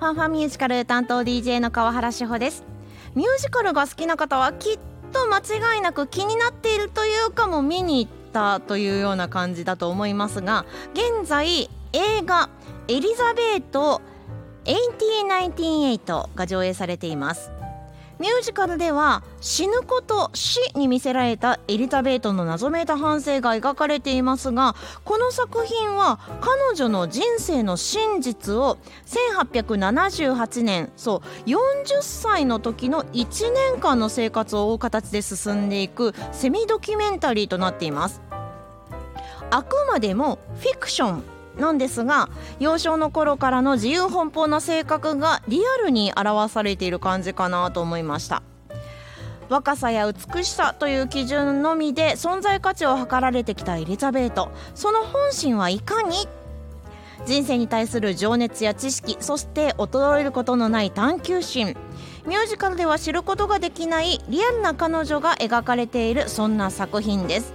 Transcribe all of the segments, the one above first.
ファンファミュージカル担当 DJ の川原志保です。ミュージカルが好きな方はきっと間違いなく気になっているというかも見に行ったというような感じだと思いますが現在映画「エリザベート1898」が上映されています。ミュージカルでは死ぬこと死に見せられたエリザベートの謎めいた反省が描かれていますがこの作品は彼女の人生の真実を1878年そう40歳の時の1年間の生活を追う形で進んでいくセミドキュメンタリーとなっています。あくまでもフィクション。なんですが幼少の頃からの自由奔放な性格がリアルに表されている感じかなと思いました。若さや美しさという基準のみで存在価値を図られてきたエリザベート。その本心はいかに？人生に対する情熱や知識そして衰えることのない探求心。ミュージカルでは知ることができないリアルな彼女が描かれているそんな作品です。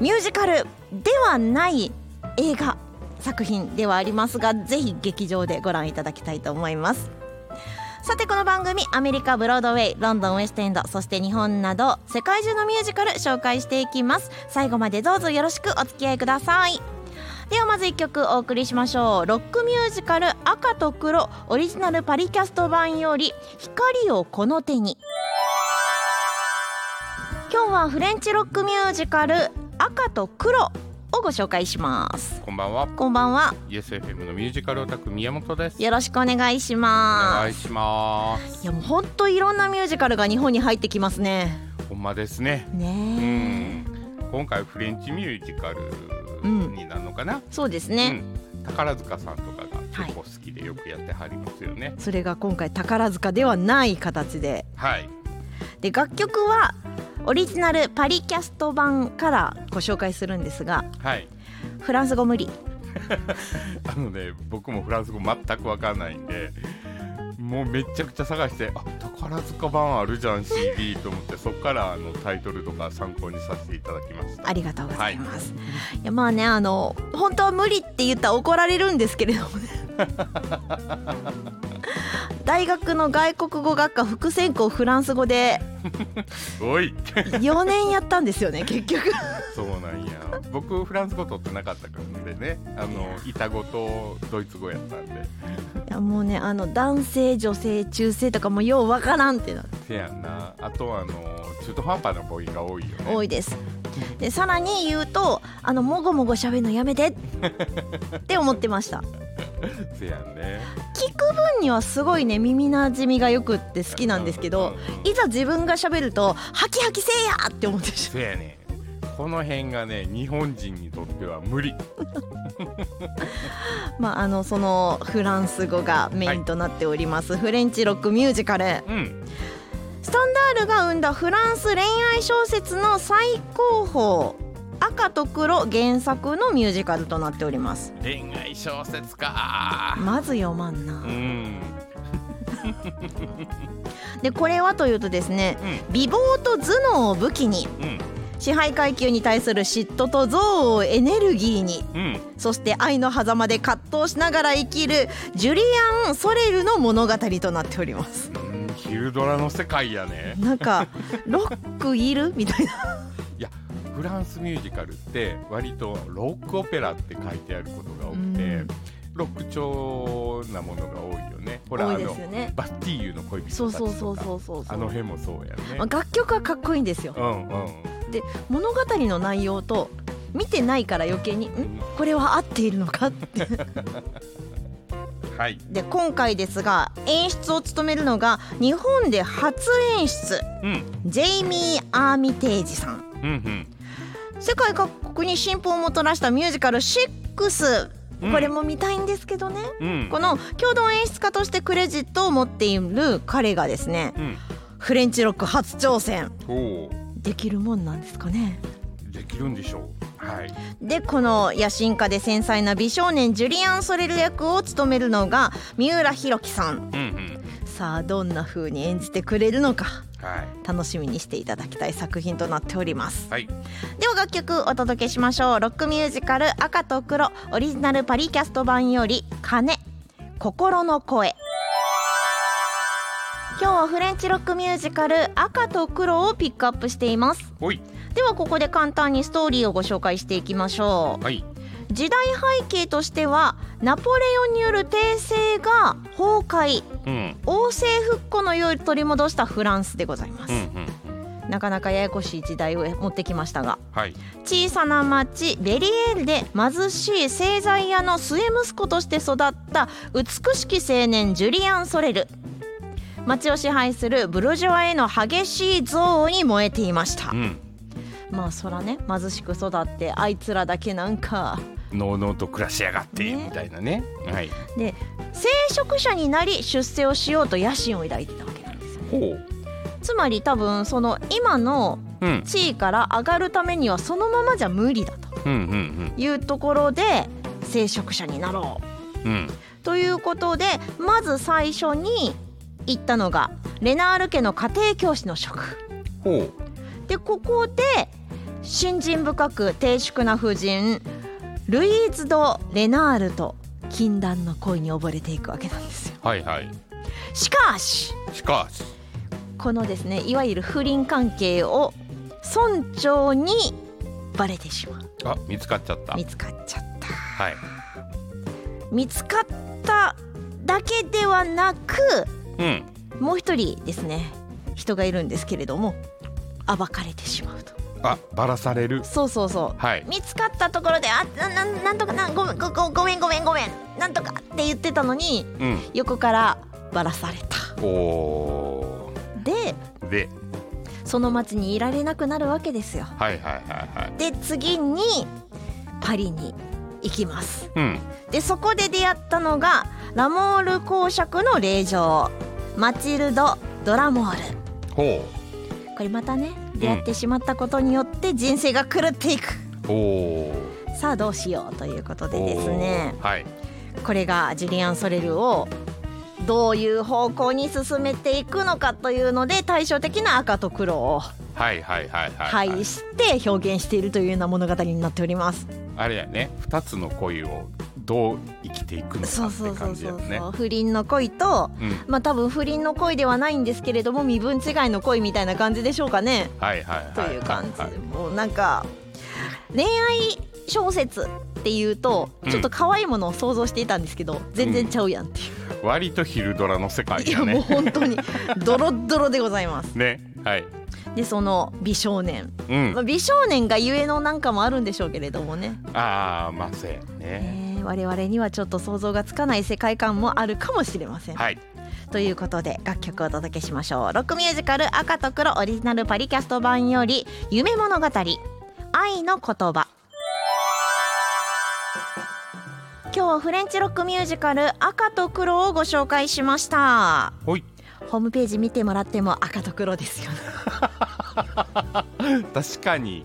ミュージカルではない映画。作品ではありますがぜひ劇場でご覧いただきたいと思います。さてこの番組アメリカブロードウェイロンドンウェストエンドそして日本など世界中のミュージカル紹介していきます。最後までどうぞよろしくお付き合いください。ではまず1曲お送りしましょう。ロックミュージカル赤と黒オリジナルパリキャスト版より光をこの手に。今日はフレンチロックミュージカル赤と黒をご紹介しますこんばんは。こんばんは ESFM のミュージカルオタク宮本です。よろしくお願いしおます願いします。いやもう本当いろんなミュージカルが日本に入ってきますねほんまですね。うねん。今回フレンチミュージカルうんになるのかな？えそうですね、うん。宝塚さんとかが結構好きでよくやってはりますよね。それが今回宝塚ではない形ではい。で楽曲はオリジナルパリキャスト版からご紹介するんですがはい。フランス語無理 あのね、僕もフランス語全くわかんないんで。もうめちゃくちゃ探してあ宝塚版あるじゃん CD と思って そこからあのタイトルとか参考にさせていただきましたありがとうございます、い、やまあねあの本当は無理って言ったら怒られるんですけれどもね 大学の外国語学科副専攻フランス語でおい。4年やったんですよね結局。そうなんや。僕フランス語取ってなかったからでね。あの板語とドイツ語やったんで。いやもうねあの男性女性中性とかもようわからんってなせやんな。あとはあの中途半端な母音が多いよね。多いですでさらに言うとあのもごもごしゃべるのやめて。って思ってました。せやんね。聞く分にはすごいね耳なじみがよくって好きなんですけどいざ自分がしゃべるとハキハキせえやって思ってしませやね。んこの辺がね日本人にとっては無理。う まああのそのフランス語がメインとなっております、フレンチロックミュージカル。うんスタンダールが生んだフランス恋愛小説の最高峰赤と黒原作のミュージカルとなっております。恋愛小説か。まず読まんな。うん。でこれはというとですねうん。美貌と頭脳を武器にうん。支配階級に対する嫉妬と憎悪をエネルギーにうん。そして愛の狭間で葛藤しながら生きるジュリアン・ソレルの物語となっておりますうんヒルドラの世界やね。なんかロックいる？みたいな。いやフランスミュージカルって割とロックオペラって書いてあることが多くて、うん。ロック調なものが多いよね。ほらね。バッティーユの恋人たちとかあの辺もそうやね。まあ楽曲はかっこいいんですよ。うんうん。物語の内容と見てないから余計にん。これは合っているのかってはい。で今回ですが演出を務めるのが日本で初演出うん。ジェイミー・アーミテージさん。うんうん。世界各国に進歩をもたらしたミュージカル「シックス。うん。これも見たいんですけどね、うん。この共同演出家としてクレジットを持っている彼がですねうん。フレンチロック初挑戦。できるもんなんですかね。できるんでしょうはい。でこの野心家で繊細な美少年ジュリアン・ソレル役を務めるのが三浦弘樹さん。うんうん。さあどんな風に演じてくれるのかはい。楽しみにしていただきたい作品となっております。はい。では楽曲お届けしましょう。ロックミュージカル赤と黒オリジナルパリキャスト版より鐘心の声。今日はフレンチロックミュージカル赤と黒をピックアップしていますではここで簡単にストーリーをご紹介していきましょう。はい。時代背景としてはナポレオンによる帝政が崩壊。うん。王政復古の世を取り戻したフランスでございます、うんうんなかなかややこしい時代を持ってきましたが。はい。小さな町ベリエールで貧しい製材屋の末息子として育った美しき青年ジュリアン・ソレル。町を支配するブルジョワへの激しい憎悪に燃えていました。うんまあそらね貧しく育ってあいつらだけなんかのうのうと暮らしやがってね。みたいなね。はい。で聖職者になり出世をしようと野心を抱いてたわけなんですよほう。つまり多分その今のうん。地位から上がるためにはそのままじゃ無理だというところで聖職者になろう。うんうん。ということでまず最初に行ったのがレナール家の家庭教師の職。ほう。でここで信心深く低粛な婦人ルイーズ・ド・レナールと禁断の恋に溺れていくわけなんですよ。はいはい。しかししかし。このですねいわゆる不倫関係を村長にバレてしまう。あ見つかっちゃった。見つかっちゃった。はい。見つかっただけではなくうん。もう一人ですね人がいるんですけれども暴かれてしまうとあばらされる。そうそうそう。はい。見つかったところで「あなななんとかなごめんごごごめんごめんごめん。なんとか」って言ってたのにうん。横からバラされた。おでー。でその町にいられなくなるわけですよ。はいはいはいはい。で次にパリに行きます。うん。でそこで出会ったのがラモール公爵の令嬢マチルド・ドラモール。ほこれまたね出会ってしまったことによって人生が狂っていく、うおー。さあどうしようということでですね。はい。これがジュリアン・ソレルをどういう方向に進めていくのかというので対照的な赤と黒をはいはいはいはい。配して表現しているというような物語になっております。あれやね。二つの恋をどう生きていくのかって感じやね。そう不倫の恋とうん。まあ多分不倫の恋ではないんですけれども身分違いの恋みたいな感じでしょうかね。はいはいはい。という感じ、はいはい。もうなんか恋愛小説っていうとうん。ちょっと可愛いものを想像していたんですけど、全然ちゃうやんっていう、割と昼ドラの世界いやもう本当にドロッドロでございます。ねはい。でその美少年、うん。まあ、美少年がゆえのなんかもあるんでしょうけれどもね、ああまあそうやね。えー我々にはちょっと想像がつかない世界観もあるかもしれません、はい。ということで楽曲をお届けしましょう。ロックミュージカル赤と黒オリジナルパリキャスト版より夢物語愛の言葉今日はフレンチロックミュージカル赤と黒をご紹介しました。ホームページ見てもらっても赤と黒ですよね。確かに。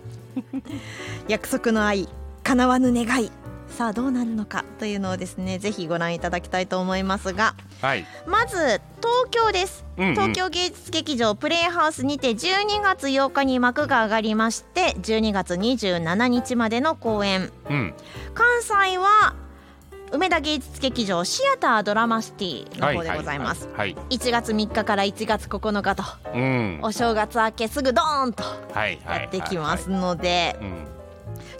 約束の愛叶わぬ願い。さあどうなるのかというのをですねぜひご覧いただきたいと思いますが。はい。まず東京です。うんうん。東京芸術劇場プレイハウスにて12月8日に幕が上がりまして12月27日までの公演。うん。関西は梅田芸術劇場シアタードラマシティの方でございます、はいはい1月3日から1月9日とはいうん。お正月明けすぐドーンとやってきますはいので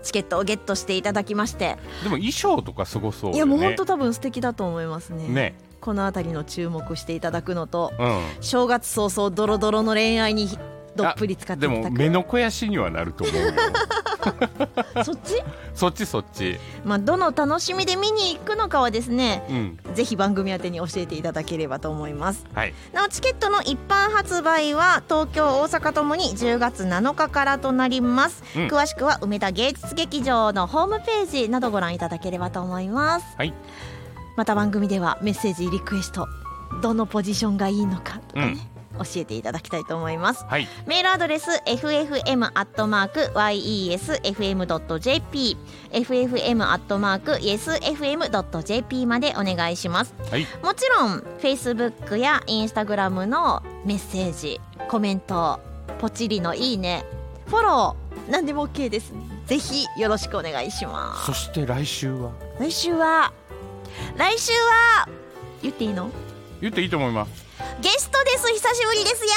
チケットをゲットしていただきまして。でも衣装とかすごそうよね。いやもう本当多分素敵だと思いますね。ね。この辺りの注目していただくのとうん。正月早々ドロドロの恋愛にどっぷり使ってでもいただく。目の肥やしにはなると思うよ そっち？そっちそっち。まあどの楽しみで見に行くのかはですねうん。ぜひ番組宛てに教えていただければと思います。はい。なおチケットの一般発売は東京大阪ともに10月7日からとなります、うん。詳しくは梅田芸術劇場のホームページなどご覧いただければと思います。はい。また番組ではメッセージリクエストどのポジションがいいのかとかね、教えていただきたいと思います。はい。メールアドレス ffm.yesfm.jp ffm.yesfm.jp までお願いします。はい。もちろん Facebook や Instagram のメッセージコメントポチリのいいねフォロー何でも OK ですぜひよろしくお願いします。そして来週は？来週は来週は言っていいの？言っていいと思いますゲストです。久しぶりですよ。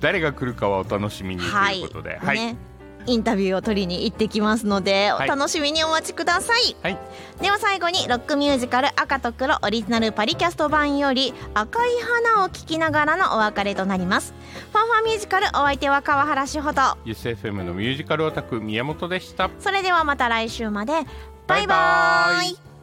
誰が来るかはお楽しみにとはい。いうことで。はい、ね。インタビューを取りに行ってきますので、はい。お楽しみにお待ちください。はい。では最後にロックミュージカル赤と黒オリジナルパリキャスト版より赤い花を聞きながらのお別れとなります。ファンファンミュージカルお相手は川原志穂と。ユス FM のミュージカルオタク宮本でした。それではまた来週まで。バイバイ